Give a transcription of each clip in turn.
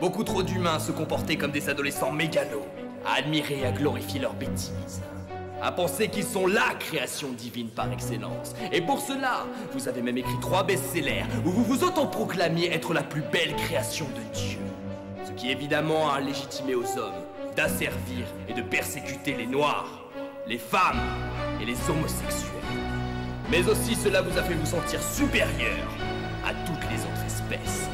Beaucoup trop d'humains se comportaient comme des adolescents mégalos, à admirer et à glorifier leurs bêtises, à penser qu'ils sont la création divine par excellence. Et pour cela, vous avez même écrit trois best-sellers où vous vous autoproclamiez être la plus belle création de Dieu. Ce qui évidemment a légitimé aux hommes d'asservir et de persécuter les noirs, les femmes et les homosexuels. Mais aussi cela vous a fait vous sentir supérieur à toutes les autres espèces.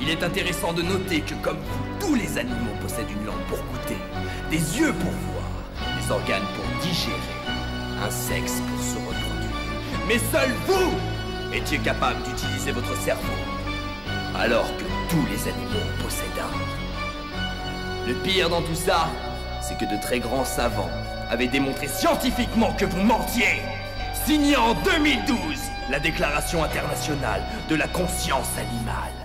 Il est intéressant de noter que comme tous les animaux possèdent une langue pour goûter, des yeux pour voir, des organes pour digérer, un sexe pour se reproduire. Mais seul vous étiez capable d'utiliser votre cerveau, alors que tous les animaux en possèdent un. Le pire dans tout ça, c'est que de très grands savants avaient démontré scientifiquement que vous mentiez, signant en 2012 la Déclaration internationale de la conscience animale.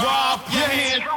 Drop your hands.